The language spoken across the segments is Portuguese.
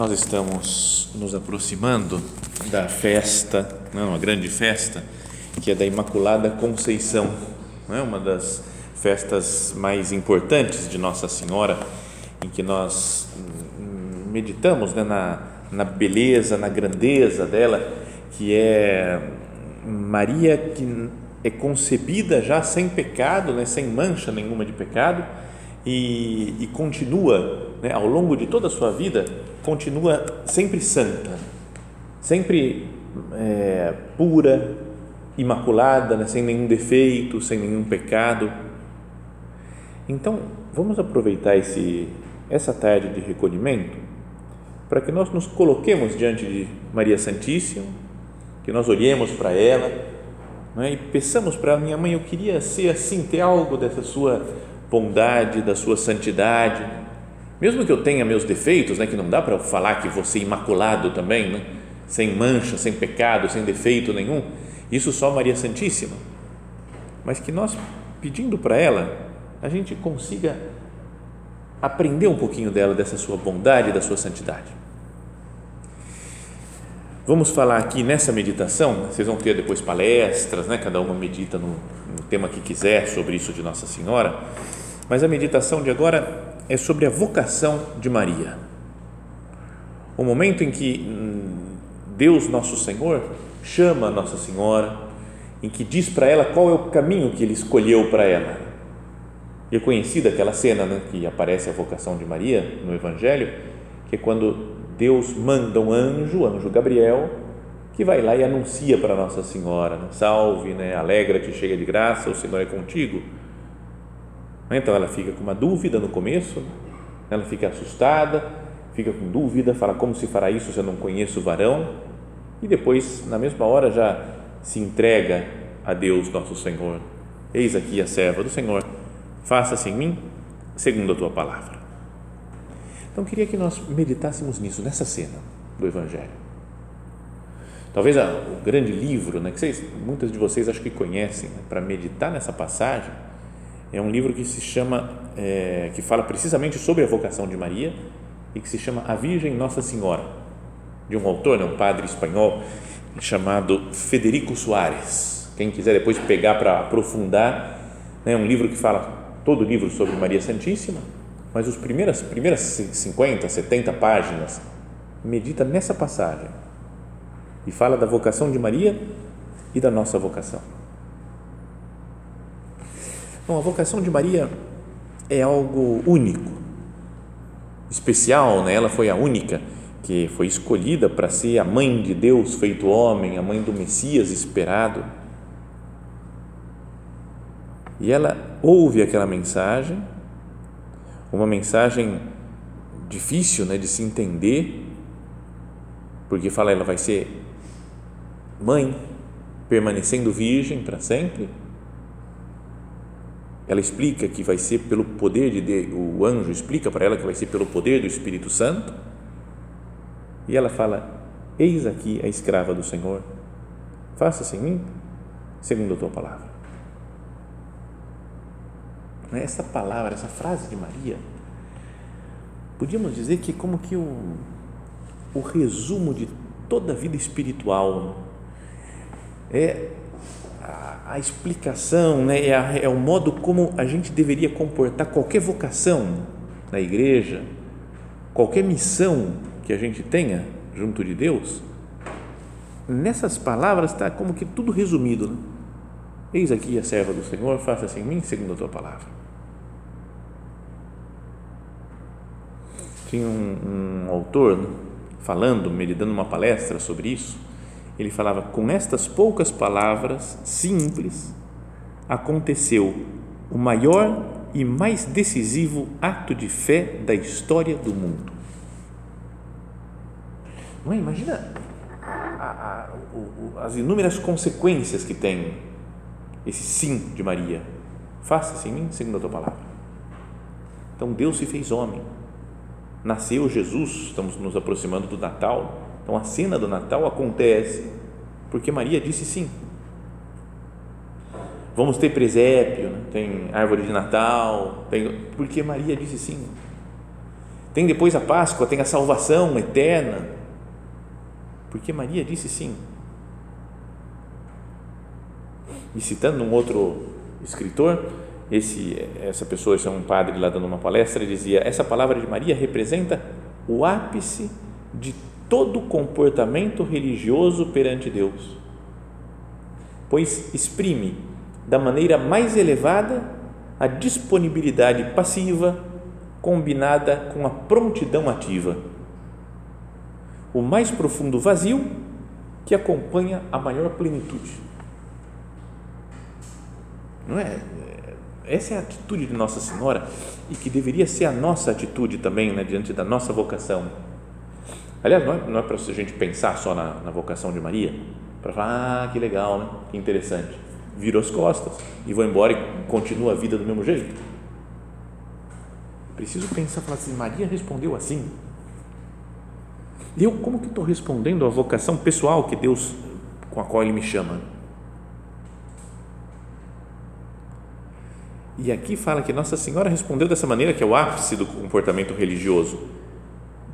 Nós estamos nos aproximando da festa, não, uma grande festa, que é da Imaculada Conceição, não é uma das festas mais importantes de Nossa Senhora, em que nós meditamos né, na, na beleza, na grandeza dela, que é Maria que é concebida já sem pecado, né, sem mancha nenhuma de pecado, e, e continua né, ao longo de toda a sua vida continua sempre santa, sempre é, pura, imaculada, né, sem nenhum defeito, sem nenhum pecado. Então, vamos aproveitar esse, essa tarde de recolhimento para que nós nos coloquemos diante de Maria Santíssima, que nós olhemos para ela né, e peçamos para minha mãe, eu queria ser assim, ter algo dessa sua bondade, da sua santidade mesmo que eu tenha meus defeitos, né, que não dá para falar que vou ser imaculado também, né, sem mancha, sem pecado, sem defeito nenhum, isso só Maria Santíssima. Mas que nós, pedindo para ela, a gente consiga aprender um pouquinho dela, dessa sua bondade, da sua santidade. Vamos falar aqui nessa meditação, vocês vão ter depois palestras, né? cada uma medita no, no tema que quiser sobre isso de Nossa Senhora, mas a meditação de agora é sobre a vocação de Maria. O momento em que hum, Deus, nosso Senhor, chama Nossa Senhora, em que diz para ela qual é o caminho que ele escolheu para ela. E é conhecida aquela cena né, que aparece a vocação de Maria no Evangelho, que é quando Deus manda um anjo, o anjo Gabriel, que vai lá e anuncia para Nossa Senhora: né, Salve, né, alegra-te, cheia de graça, o Senhor é contigo. Então ela fica com uma dúvida no começo, ela fica assustada, fica com dúvida, fala como se fará isso se eu não conheço o varão, e depois, na mesma hora, já se entrega a Deus nosso Senhor. Eis aqui a serva do Senhor, faça-se em mim segundo a tua palavra. Então, queria que nós meditássemos nisso, nessa cena do Evangelho. Talvez o grande livro, né, que vocês, muitas de vocês acho que conhecem, né, para meditar nessa passagem, é um livro que se chama, é, que fala precisamente sobre a vocação de Maria e que se chama A Virgem Nossa Senhora, de um autor, né, um padre espanhol chamado Federico Soares. Quem quiser depois pegar para aprofundar, é um livro que fala todo o livro sobre Maria Santíssima, mas os primeiras primeiras 50, 70 páginas medita nessa passagem e fala da vocação de Maria e da nossa vocação. Bom, a vocação de Maria é algo único, especial, né? ela foi a única que foi escolhida para ser a mãe de Deus feito homem, a mãe do Messias esperado. E ela ouve aquela mensagem, uma mensagem difícil né, de se entender, porque fala ela vai ser mãe, permanecendo virgem para sempre ela explica que vai ser pelo poder de Deus, o anjo explica para ela que vai ser pelo poder do Espírito Santo. E ela fala: Eis aqui a escrava do Senhor, faça-se em mim segundo a tua palavra. Né, essa palavra, essa frase de Maria, podíamos dizer que é como que o, o resumo de toda a vida espiritual é a, explicação, né, é, a, é o modo como a gente deveria comportar qualquer vocação na igreja, qualquer missão que a gente tenha junto de Deus, nessas palavras está como que tudo resumido. Né? Eis aqui a serva do Senhor, faça-se em mim segundo a tua palavra. Tinha um, um autor né, falando, me dando uma palestra sobre isso. Ele falava: com estas poucas palavras simples, aconteceu o maior e mais decisivo ato de fé da história do mundo. Não é? Imagina a, a, o, as inúmeras consequências que tem esse sim de Maria. Faça-se em mim segundo a tua palavra. Então Deus se fez homem. Nasceu Jesus, estamos nos aproximando do Natal. Então a cena do Natal acontece porque Maria disse sim. Vamos ter presépio, né? tem árvore de Natal, tem, porque Maria disse sim. Tem depois a Páscoa, tem a salvação eterna, porque Maria disse sim. E citando um outro escritor, esse, essa pessoa, esse é um padre lá dando uma palestra, dizia: essa palavra de Maria representa o ápice de todo comportamento religioso perante Deus, pois exprime da maneira mais elevada a disponibilidade passiva combinada com a prontidão ativa, o mais profundo vazio que acompanha a maior plenitude. Não é? Essa é a atitude de Nossa Senhora e que deveria ser a nossa atitude também né, diante da nossa vocação. Aliás, não é, não é para a gente pensar só na, na vocação de Maria, para falar, ah, que legal, né? que interessante. Viro as costas e vou embora e continuo a vida do mesmo jeito. Preciso pensar, falar assim, Maria respondeu assim. Eu, como que estou respondendo à vocação pessoal que Deus, com a qual Ele me chama? E aqui fala que Nossa Senhora respondeu dessa maneira, que é o ápice do comportamento religioso.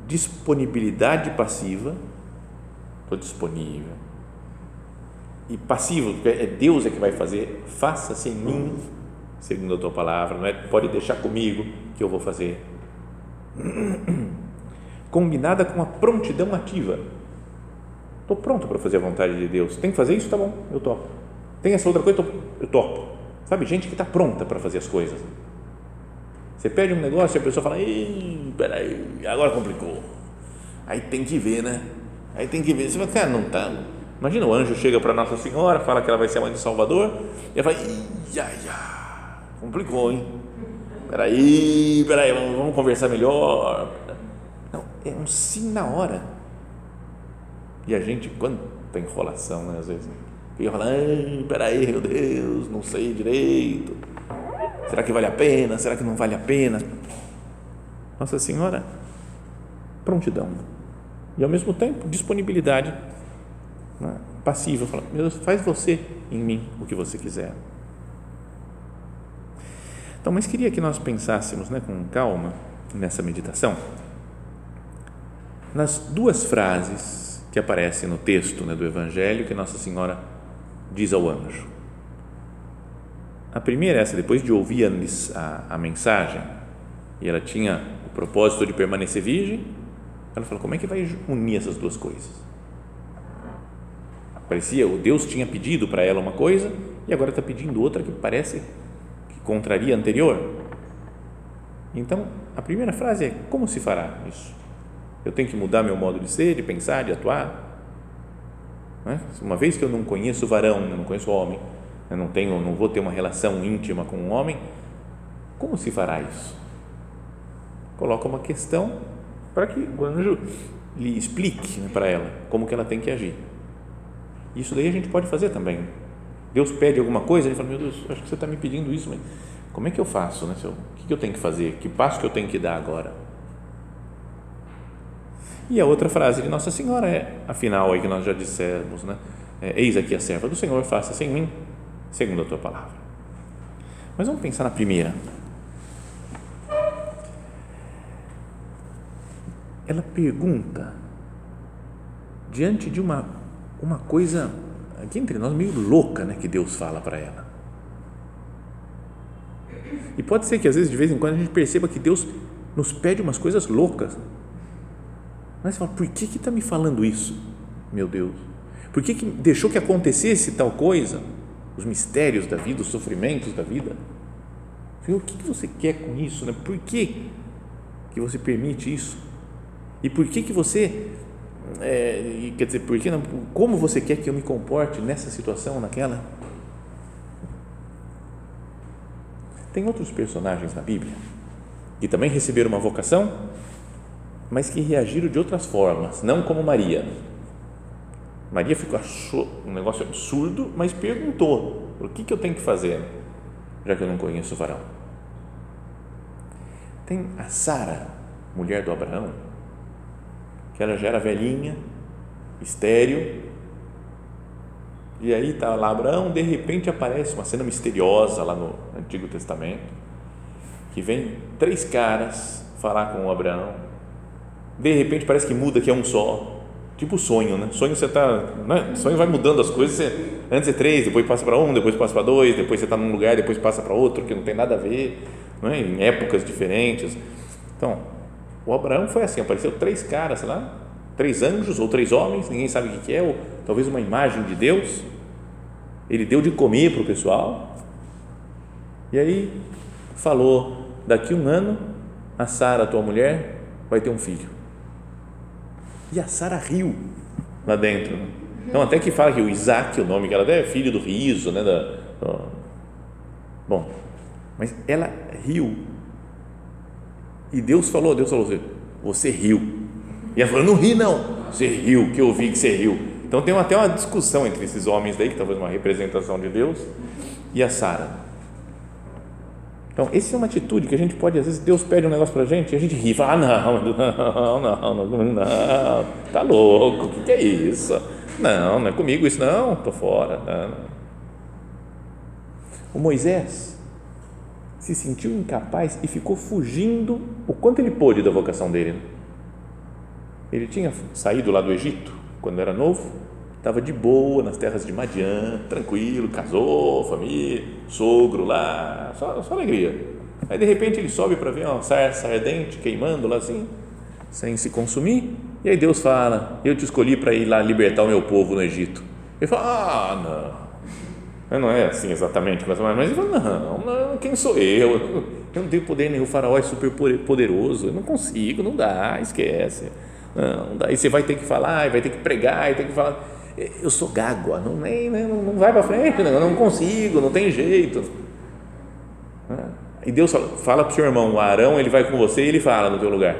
Disponibilidade passiva, estou disponível. E passivo, é Deus é que vai fazer, faça-se mim, segundo a tua palavra, não é? Pode deixar comigo que eu vou fazer. Combinada com a prontidão ativa. Estou pronto para fazer a vontade de Deus. Tem que fazer isso? Tá bom, eu topo. Tem essa outra coisa? Eu topo Sabe, gente que está pronta para fazer as coisas. Você pede um negócio e a pessoa fala, peraí, agora complicou. Aí tem que ver, né? Aí tem que ver. Você fala, cara, não tá. Imagina o anjo chega para Nossa Senhora, fala que ela vai ser a mãe de Salvador, e ela fala, ia, ia, complicou, hein? Peraí, peraí, vamos, vamos conversar melhor. Não, é um sim na hora. E a gente, quanta enrolação, né, às vezes. Fica falando, peraí, meu Deus, não sei direito. Será que vale a pena? Será que não vale a pena? Nossa Senhora, prontidão. E ao mesmo tempo, disponibilidade né? passiva. Fala, meu Deus, faz você em mim o que você quiser. Então, mas queria que nós pensássemos né, com calma nessa meditação nas duas frases que aparecem no texto né, do Evangelho que Nossa Senhora diz ao anjo. A primeira é essa, depois de ouvir a, a, a mensagem, e ela tinha o propósito de permanecer virgem, ela falou: como é que vai unir essas duas coisas? Parecia, o Deus tinha pedido para ela uma coisa e agora está pedindo outra que parece que contraria a anterior. Então, a primeira frase é: como se fará isso? Eu tenho que mudar meu modo de ser, de pensar, de atuar? Né? Uma vez que eu não conheço o varão, eu não conheço o homem, eu não tenho, não vou ter uma relação íntima com um homem, como se fará isso? Coloca uma questão para que o anjo lhe explique né, para ela como que ela tem que agir. Isso daí a gente pode fazer também. Deus pede alguma coisa, ele fala, meu Deus, acho que você está me pedindo isso, mas como é que eu faço? Né? o que eu tenho que fazer? Que passo que eu tenho que dar agora? E a outra frase de Nossa Senhora é, afinal, aí que nós já dissemos, né? É, Eis aqui a serva do Senhor, faça-se em mim, segundo a tua palavra. Mas vamos pensar na primeira. Ela pergunta, diante de uma, uma coisa, aqui entre nós, meio louca, né, que Deus fala para ela. E pode ser que às vezes, de vez em quando, a gente perceba que Deus nos pede umas coisas loucas Mas você fala, por que está me falando isso, meu Deus? Por que, que deixou que acontecesse tal coisa? Os mistérios da vida, os sofrimentos da vida. O que, que você quer com isso? Né? Por que, que você permite isso? E por que, que você é, quer dizer, por que não, como você quer que eu me comporte nessa situação, naquela? Tem outros personagens na Bíblia que também receberam uma vocação, mas que reagiram de outras formas, não como Maria. Maria ficou, achou um negócio absurdo, mas perguntou: o que, que eu tenho que fazer, já que eu não conheço o varão? Tem a Sara, mulher do Abraão, que ela já era velhinha, estéreo, e aí está lá Abraão, de repente aparece uma cena misteriosa lá no Antigo Testamento, que vem três caras falar com o Abraão, de repente parece que muda que é um só, tipo sonho, né? Sonho você está, né? sonho vai mudando as coisas, você, antes é três, depois passa para um, depois passa para dois, depois você está num lugar, depois passa para outro, que não tem nada a ver, né? em épocas diferentes. Então, o Abraão foi assim, apareceu três caras lá, três anjos ou três homens, ninguém sabe o que é, ou talvez uma imagem de Deus. Ele deu de comer para o pessoal. E aí falou: daqui um ano a Sara, tua mulher, vai ter um filho. E a Sara riu lá dentro. Então, até que fala que o Isaac, o nome que ela deu, é filho do riso, né? Da. Bom, mas ela riu. E Deus falou, Deus falou assim, você riu. E ela falou, não ri não. Você riu, que eu vi que você riu. Então tem até uma discussão entre esses homens daí, que talvez uma representação de Deus, e a Sara. Então, essa é uma atitude que a gente pode, às vezes, Deus pede um negócio para a gente e a gente ri, fala, ah, não, não, não, não, não, tá louco, o que, que é isso? Não, não é comigo isso, não, estou fora. Não, não. O Moisés se sentiu incapaz e ficou fugindo o quanto ele pôde da vocação dele. Né? Ele tinha saído lá do Egito quando era novo, estava de boa nas terras de Madian, tranquilo, casou, família, sogro lá, só, só alegria. Aí de repente ele sobe para ver uma sarça ardente queimando lá assim, sem se consumir, e aí Deus fala: Eu te escolhi para ir lá libertar o meu povo no Egito. Ele fala: Ah, não. Não é assim exatamente, mas ele fala: Não, não, quem sou eu? Eu não tenho poder nenhum, o faraó é super poderoso, eu não consigo, não dá, esquece. Não, daí você vai ter que falar, vai ter que pregar, vai ter que falar. Eu sou gágua, não, nem, não, não vai para frente, não, não consigo, não tem jeito. E Deus fala para o seu irmão, o Arão, ele vai com você e ele fala no teu lugar.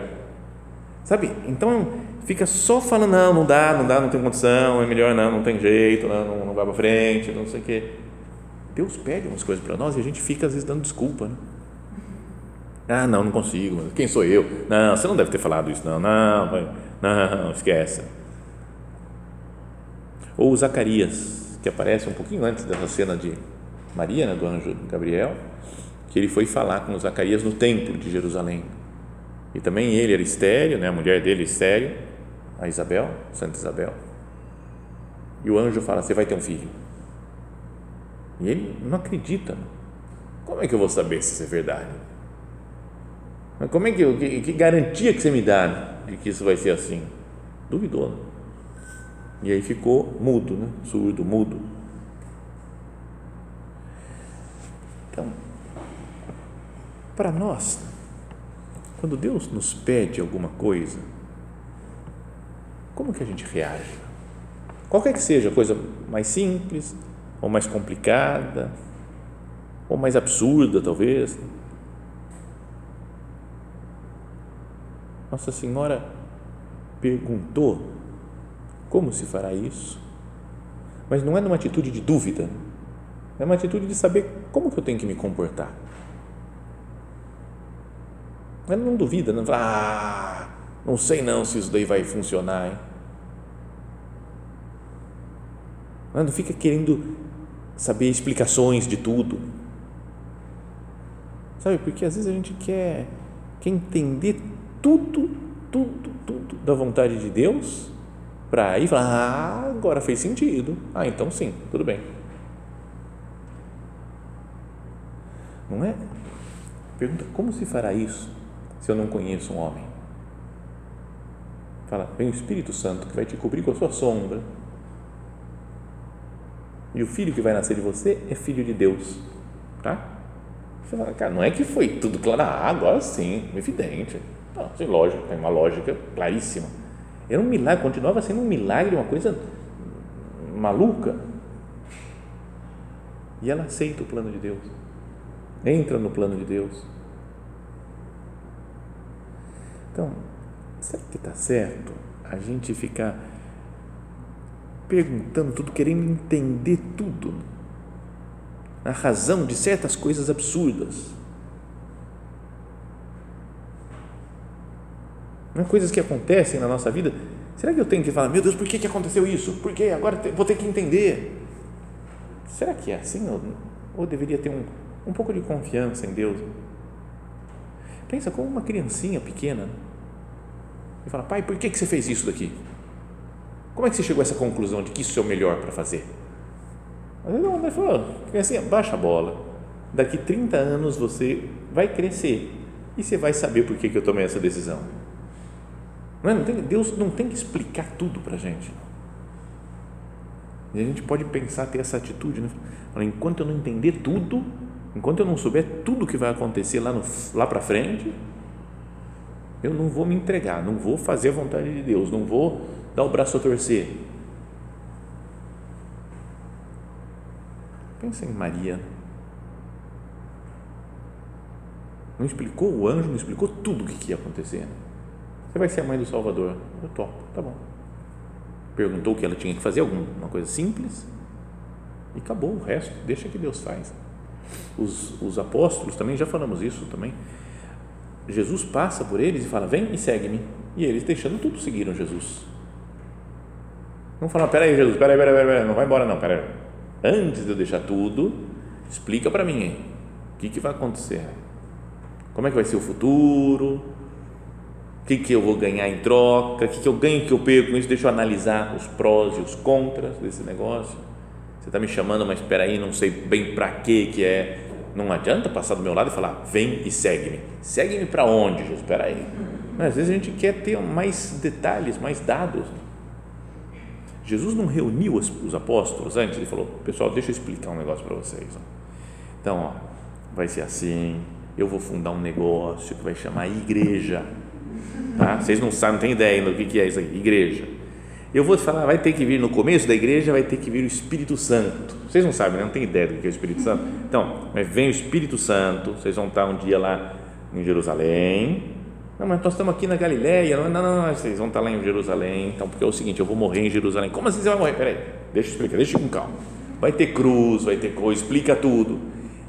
Sabe? Então, fica só falando, não, não dá, não dá, não tem condição, é melhor não, não tem jeito, não, não, não vai para frente, não sei o quê. Deus pede umas coisas para nós e a gente fica às vezes dando desculpa, né? Ah, não, não consigo. Quem sou eu? Não, você não deve ter falado isso, não. Não, não, esquece. Ou Zacarias, que aparece um pouquinho antes dessa cena de Maria, né, do anjo Gabriel, que ele foi falar com Zacarias no templo de Jerusalém. E também ele era estéreo, né, a mulher dele estéreo, a Isabel, Santa Isabel. E o anjo fala: Você vai ter um filho. E ele não acredita. Como é que eu vou saber se isso é verdade? Mas como é que, que, que garantia que você me dá de que isso vai ser assim? Duvidou. E aí ficou mudo, né? surdo, mudo. Então, para nós, quando Deus nos pede alguma coisa, como que a gente reage? Qualquer que seja coisa mais simples, ou mais complicada, ou mais absurda, talvez, Nossa Senhora perguntou como se fará isso, mas não é numa atitude de dúvida, é uma atitude de saber como que eu tenho que me comportar. Ela não duvida, não fala, ah, não sei não se isso daí vai funcionar. Hein? Ela não fica querendo saber explicações de tudo. Sabe, porque às vezes a gente quer, quer entender tudo, tudo, tudo da vontade de Deus para aí falar, ah, agora fez sentido. Ah, então sim, tudo bem. Não é? Pergunta, como se fará isso se eu não conheço um homem? Fala, vem o Espírito Santo que vai te cobrir com a sua sombra. E o filho que vai nascer de você é filho de Deus. Tá? Você fala, cara, não é que foi tudo claro. Ah, agora sim, evidente. Não, sim, lógico, tem uma lógica claríssima. Era um milagre, continuava sendo um milagre, uma coisa maluca. E ela aceita o plano de Deus, entra no plano de Deus. Então, será que está certo a gente ficar perguntando tudo, querendo entender tudo? A razão de certas coisas absurdas. Não é coisas que acontecem na nossa vida. Será que eu tenho que falar, meu Deus, por que, que aconteceu isso? Por que? Agora vou ter que entender. Será que é assim? Ou, ou deveria ter um, um pouco de confiança em Deus? Pensa como uma criancinha pequena e fala, pai, por que, que você fez isso daqui? Como é que você chegou a essa conclusão de que isso é o melhor para fazer? Às vezes ele falou, criancinha, baixa a bola. Daqui 30 anos você vai crescer e você vai saber por que, que eu tomei essa decisão. Não é? não tem, Deus não tem que explicar tudo para a gente. E a gente pode pensar, ter essa atitude, né? enquanto eu não entender tudo, enquanto eu não souber tudo que vai acontecer lá, no, lá para frente, eu não vou me entregar, não vou fazer a vontade de Deus, não vou dar o braço a torcer. Pensa em Maria. Não explicou, o anjo não explicou tudo o que ia acontecer. Você vai ser a mãe do Salvador. Eu topo, tá bom. Perguntou o que ela tinha que fazer, alguma coisa simples, e acabou o resto, deixa que Deus faz. Os, os apóstolos também, já falamos isso também. Jesus passa por eles e fala: Vem e segue-me. E eles, deixando tudo, seguiram Jesus. Não falam: Peraí, Jesus, peraí, peraí, peraí, não vai embora, não, peraí. Antes de eu deixar tudo, explica para mim o que, que vai acontecer. Como é que vai ser o futuro? O que, que eu vou ganhar em troca? O que, que eu ganho, o que eu perco com isso? Deixa eu analisar os prós e os contras desse negócio. Você está me chamando, mas espera aí, não sei bem para que que é. Não adianta passar do meu lado e falar, vem e segue-me. Segue-me para onde, Jesus? Espera aí. Mas, às vezes a gente quer ter mais detalhes, mais dados. Jesus não reuniu os, os apóstolos antes, ele falou, pessoal, deixa eu explicar um negócio para vocês. Então, ó, vai ser assim, eu vou fundar um negócio que vai chamar igreja Tá? Vocês não sabem, não têm ideia do que é isso aqui, igreja. Eu vou te falar, vai ter que vir no começo da igreja, vai ter que vir o Espírito Santo. Vocês não sabem, né? não têm ideia do que é o Espírito Santo. Então, mas vem o Espírito Santo, vocês vão estar um dia lá em Jerusalém. Não, mas nós estamos aqui na Galileia. Não, não, não, não, vocês vão estar lá em Jerusalém. Então, porque é o seguinte, eu vou morrer em Jerusalém. Como assim você vai morrer? Peraí, deixa eu explicar, deixa eu com calma. Vai ter cruz, vai ter coisa, explica tudo.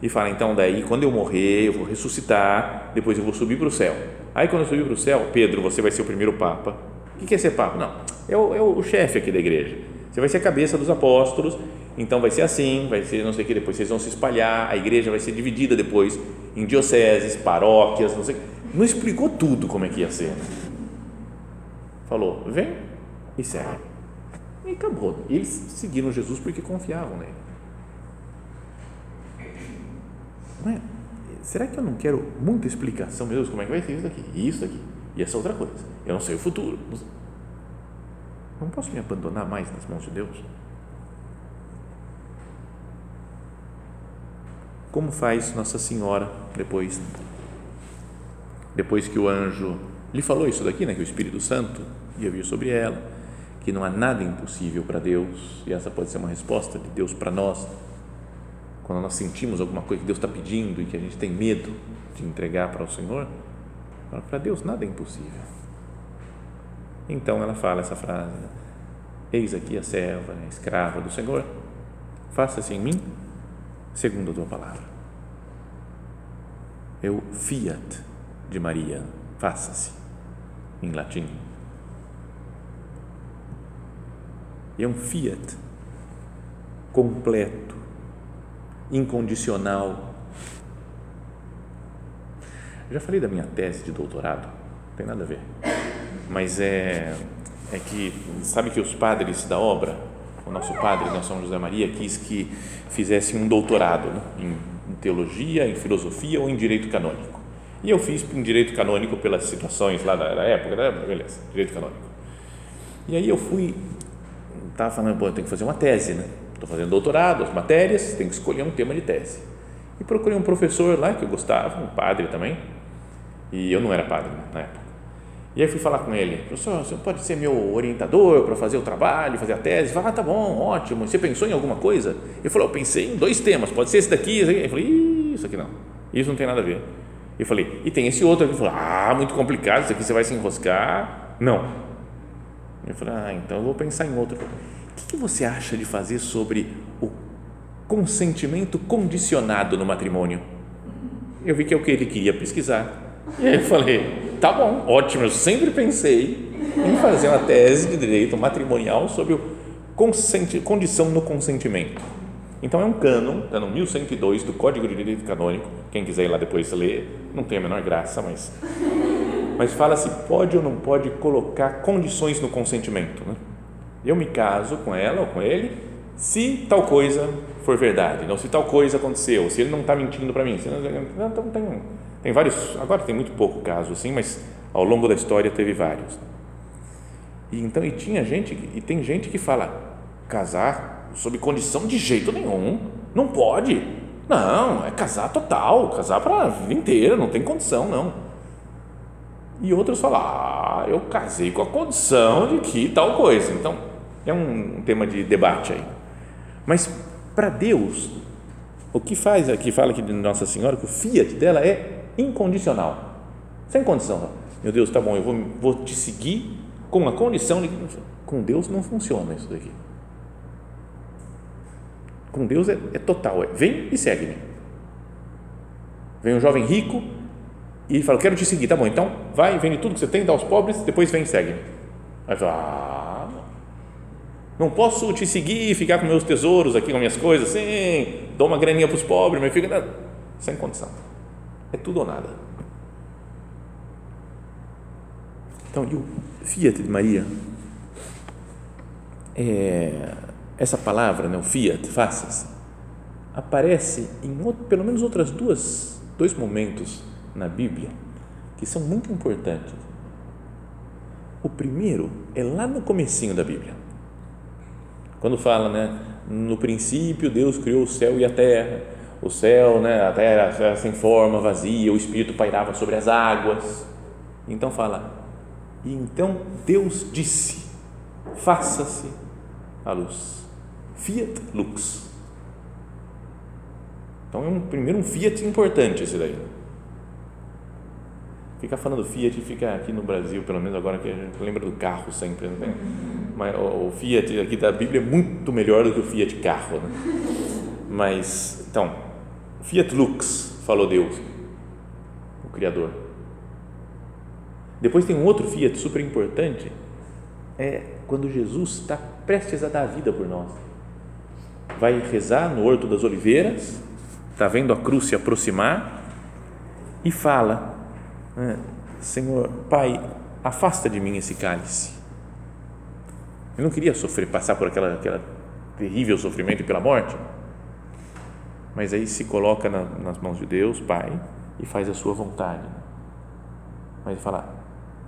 E fala, então, daí, quando eu morrer, eu vou ressuscitar, depois eu vou subir para o céu Aí quando eu subir para o céu, Pedro, você vai ser o primeiro Papa. O que é ser Papa? Não, é o, é o chefe aqui da igreja. Você vai ser a cabeça dos apóstolos, então vai ser assim, vai ser não sei o que, depois vocês vão se espalhar, a igreja vai ser dividida depois em dioceses, paróquias, não sei Não explicou tudo como é que ia ser. Falou, vem e segue. E acabou. Eles seguiram Jesus porque confiavam nele. Não é? Será que eu não quero muita explicação, meu Deus, como é que vai ser isso daqui, e isso daqui, e essa outra coisa, eu não sei o futuro, não posso me abandonar mais nas mãos de Deus? Como faz Nossa Senhora depois, depois que o anjo lhe falou isso daqui, né, que o Espírito Santo ia vir sobre ela, que não há nada impossível para Deus, e essa pode ser uma resposta de Deus para nós, quando nós sentimos alguma coisa que Deus está pedindo e que a gente tem medo de entregar para o Senhor, para Deus nada é impossível. Então ela fala essa frase: Eis aqui a serva, a escrava do Senhor, faça-se em mim segundo a tua palavra. É o fiat de Maria, faça-se, em latim. E é um fiat completo, incondicional. Já falei da minha tese de doutorado, não tem nada a ver, mas é, é que, sabe que os padres da obra, o nosso padre, né, São José Maria, quis que fizesse um doutorado né, em, teologia, em filosofia ou em direito canônico. E eu fiz em direito canônico pelas situações lá da, da época, né? beleza, direito canônico. E aí eu fui, estava falando, bom, eu tenho que fazer uma tese, né? Estou fazendo doutorado, as matérias, tenho que escolher um tema de tese. E procurei um professor lá que eu gostava, um padre também, e eu não era padre na época. E aí fui falar com ele, professor, você pode ser meu orientador para fazer o trabalho, fazer a tese? Ele ah, tá bom, ótimo. Você pensou em alguma coisa? Ele falou, eu pensei em dois temas, pode ser esse daqui, esse aqui. Eu falei, isso aqui não, isso não tem nada a ver. Eu falei, e tem esse outro aqui. Ele falou, ah, muito complicado, isso aqui você vai se enroscar. Não. Eu falei, ah, então eu vou pensar em outro. O que você acha de fazer sobre o consentimento condicionado no matrimônio? Eu vi que é o que ele queria pesquisar. E aí eu falei, tá bom, ótimo, eu sempre pensei em fazer uma tese de direito matrimonial sobre o condição no consentimento. Então é um cânon, está no 1102 do Código de Direito Canônico, quem quiser ir lá depois ler, não tem a menor graça, mas mas fala se pode ou não pode colocar condições no consentimento. Né? Eu me caso com ela ou com ele se tal coisa for verdade, não se tal coisa aconteceu, se ele não está mentindo para mim. Se não, então tem tem vários, agora tem muito pouco caso assim, mas ao longo da história teve vários. E então e tinha gente e tem gente que fala casar sob condição de jeito nenhum, não pode. Não, é casar total, casar para a vida inteira, não tem condição não. E outros falam, ah, eu casei com a condição de que tal coisa. Então é um tema de debate aí. Mas para Deus, o que faz aqui, fala aqui de Nossa Senhora, que o fiat dela é incondicional, sem condição. Meu Deus, tá bom, eu vou, vou te seguir com a condição de com Deus não funciona isso daqui. Com Deus é, é total, é vem e segue-me. Vem um jovem rico e fala, quero te seguir, tá bom, então vai, vende tudo que você tem, dá aos pobres, depois vem e segue-me. Aí fala, ah, não posso te seguir e ficar com meus tesouros aqui, com minhas coisas, sim, dou uma graninha para os pobres, mas fica sem condição. É tudo ou nada. Então, e o Fiat de Maria? É, essa palavra, né, o Fiat, faças, aparece em outro, pelo menos outras duas, dois momentos na Bíblia que são muito importantes. O primeiro é lá no comecinho da Bíblia. Quando fala, né, no princípio Deus criou o céu e a terra o céu, né, a terra era sem forma, vazia, o Espírito pairava sobre as águas. Então fala, e então Deus disse: faça-se a luz. Fiat lux. Então é um, primeiro um Fiat importante esse daí. Fica falando Fiat, fica aqui no Brasil, pelo menos agora que a gente lembra do carro sempre, né? O, Fiat aqui da Bíblia é muito melhor do que o Fiat carro, né? Mas, então, Fiat lux, falou Deus, o Criador. Depois tem um outro Fiat super importante, é quando Jesus está prestes a dar a vida por nós. Vai rezar no Horto das Oliveiras, está vendo a cruz se aproximar e fala: né, Senhor, Pai, afasta de mim esse cálice. Eu não queria sofrer, passar por aquela, aquela terrível sofrimento pela morte mas aí se coloca na, nas mãos de Deus, Pai, e faz a sua vontade. Mas ele fala: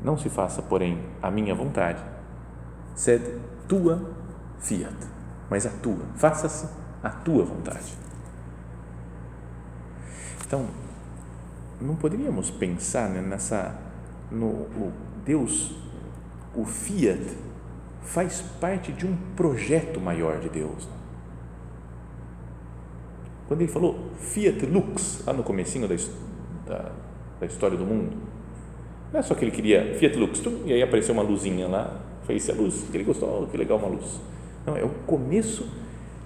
Não se faça, porém, a minha vontade, sed tua fiat, mas a tua, faça-se a tua vontade. Então, não poderíamos pensar né, nessa no o Deus, o fiat faz parte de um projeto maior de Deus. Quando ele falou Fiat Lux, lá no comecinho da, da, da história do mundo, não é só que ele queria Fiat Lux, e aí apareceu uma luzinha lá, fez a luz, que ele gostou, que legal uma luz. Não, é o começo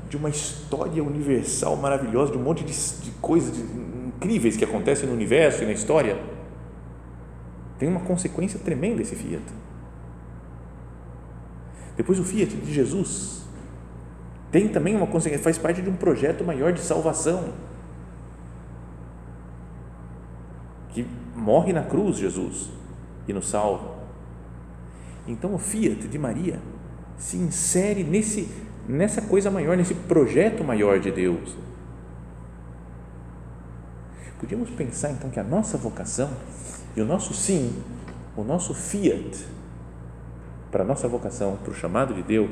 de uma história universal maravilhosa, de um monte de, de coisas incríveis que acontecem no universo e na história. Tem uma consequência tremenda esse Fiat. Depois o Fiat de Jesus, tem também uma consequência, faz parte de um projeto maior de salvação. Que morre na cruz Jesus e nos salva. Então o fiat de Maria se insere nesse nessa coisa maior, nesse projeto maior de Deus. Podíamos pensar então que a nossa vocação e o nosso sim, o nosso fiat para a nossa vocação, para o chamado de Deus,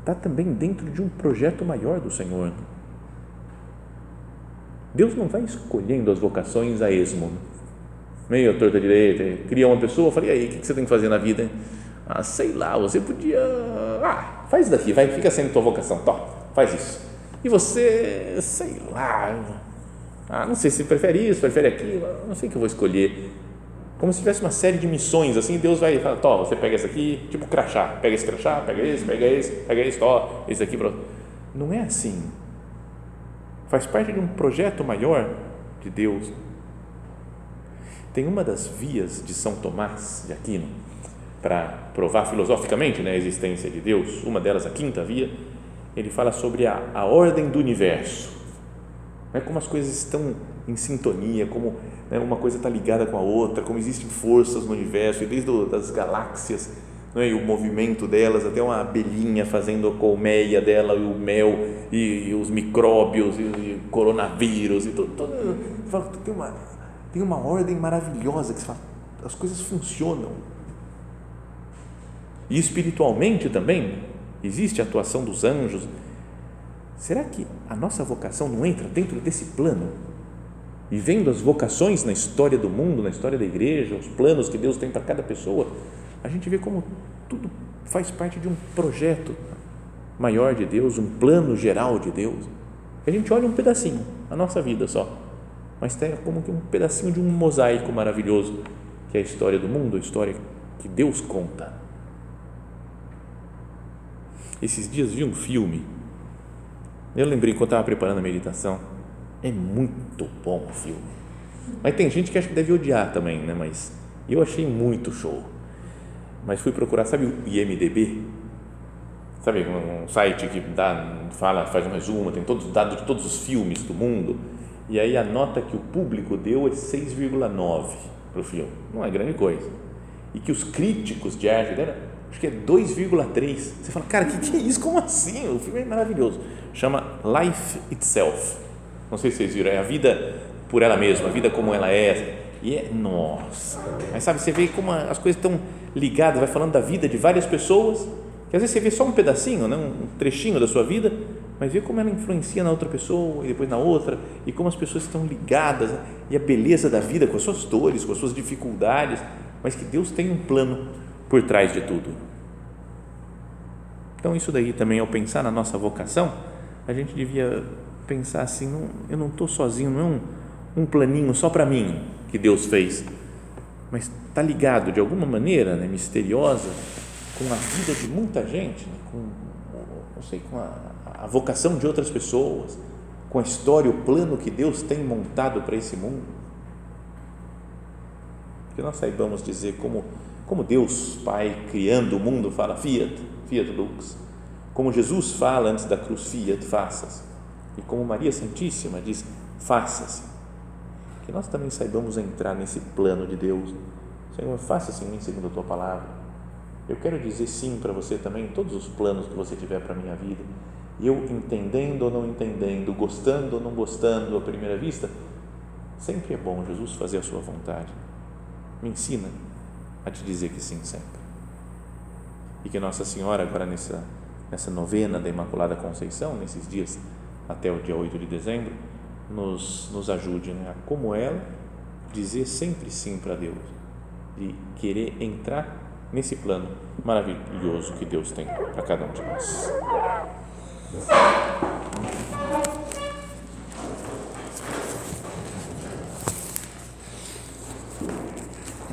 está também dentro de um projeto maior do Senhor. Deus não vai escolhendo as vocações a esmo, meio torta direita, cria uma pessoa, falei, aí, o que você tem que fazer na vida? Ah, sei lá, você podia, ah, faz daqui, vai, fica sendo tua vocação, tó, faz isso. E você, sei lá, ah, não sei se prefere isso, prefere aquilo, não sei o que eu vou escolher. Como se tivesse uma série de missões, assim, Deus vai falar, tó, você pega esse aqui, tipo crachá, pega esse crachá, pega esse, pega esse, pega esse, tó, esse aqui, não é assim. Faz parte de um projeto maior de Deus. Tem uma das vias de São Tomás de Aquino para provar filosoficamente né, a existência de Deus, uma delas, a quinta via, ele fala sobre a, a ordem do universo, né, como as coisas estão em sintonia, como né, uma coisa está ligada com a outra, como existem forças no universo, e desde as galáxias né, e o movimento delas, até uma abelhinha fazendo a colmeia dela e o mel e, e os micróbios e, e coronavírus e tudo, tudo tem uma tem uma ordem maravilhosa que fala, as coisas funcionam. E espiritualmente também existe a atuação dos anjos será que a nossa vocação não entra dentro desse plano e vendo as vocações na história do mundo na história da igreja os planos que Deus tem para cada pessoa a gente vê como tudo faz parte de um projeto maior de Deus, um plano geral de Deus. A gente olha um pedacinho, a nossa vida só, mas tem como que um pedacinho de um mosaico maravilhoso que é a história do mundo, a história que Deus conta. Esses dias vi um filme. Eu lembrei quando estava preparando a meditação. É muito bom o filme. Mas tem gente que acha que deve odiar também, né? Mas eu achei muito show mas fui procurar, sabe o IMDB? Sabe, um site que dá, fala, faz um resumo, tem todos os dados de todos os filmes do mundo, e aí a nota que o público deu é 6,9 para o filme, não é grande coisa. E que os críticos de arte deram, acho que é 2,3. Você fala, cara, o que, que é isso? Como assim? O filme é maravilhoso. Chama Life Itself. Não sei se vocês viram, é a vida por ela mesma, a vida como ela é. E é, nossa. Mas sabe, você vê como as coisas estão ligado, vai falando da vida de várias pessoas, que às vezes você vê só um pedacinho, né, um trechinho da sua vida, mas vê como ela influencia na outra pessoa e depois na outra, e como as pessoas estão ligadas, né, e a beleza da vida com as suas dores, com as suas dificuldades, mas que Deus tem um plano por trás de tudo. Então, isso daí também, ao pensar na nossa vocação, a gente devia pensar assim: não, eu não estou sozinho, não é um, um planinho só para mim que Deus fez, mas está ligado de alguma maneira, né, misteriosa, com a vida de muita gente, né, com, não sei, com a, a vocação de outras pessoas, com a história, o plano que Deus tem montado para esse mundo. Que nós saibamos dizer como, como Deus, Pai, criando o mundo, fala fiat, fiat lux, como Jesus fala antes da cruz, fiat, faças, e como Maria Santíssima diz, faça-se que nós também saibamos entrar nesse plano de Deus. Senhor, faça-se em mim segundo a tua palavra. Eu quero dizer sim para você também em todos os planos que você tiver para a minha vida. E eu entendendo ou não entendendo, gostando ou não gostando à primeira vista, sempre é bom, Jesus, fazer a sua vontade. Me ensina a te dizer que sim sempre. E que Nossa Senhora, agora nessa, nessa novena da Imaculada Conceição, nesses dias até o dia 8 de dezembro, nos, nos ajude né, a, como ela, dizer sempre sim para Deus, de querer entrar nesse plano maravilhoso que Deus tem para cada um de nós.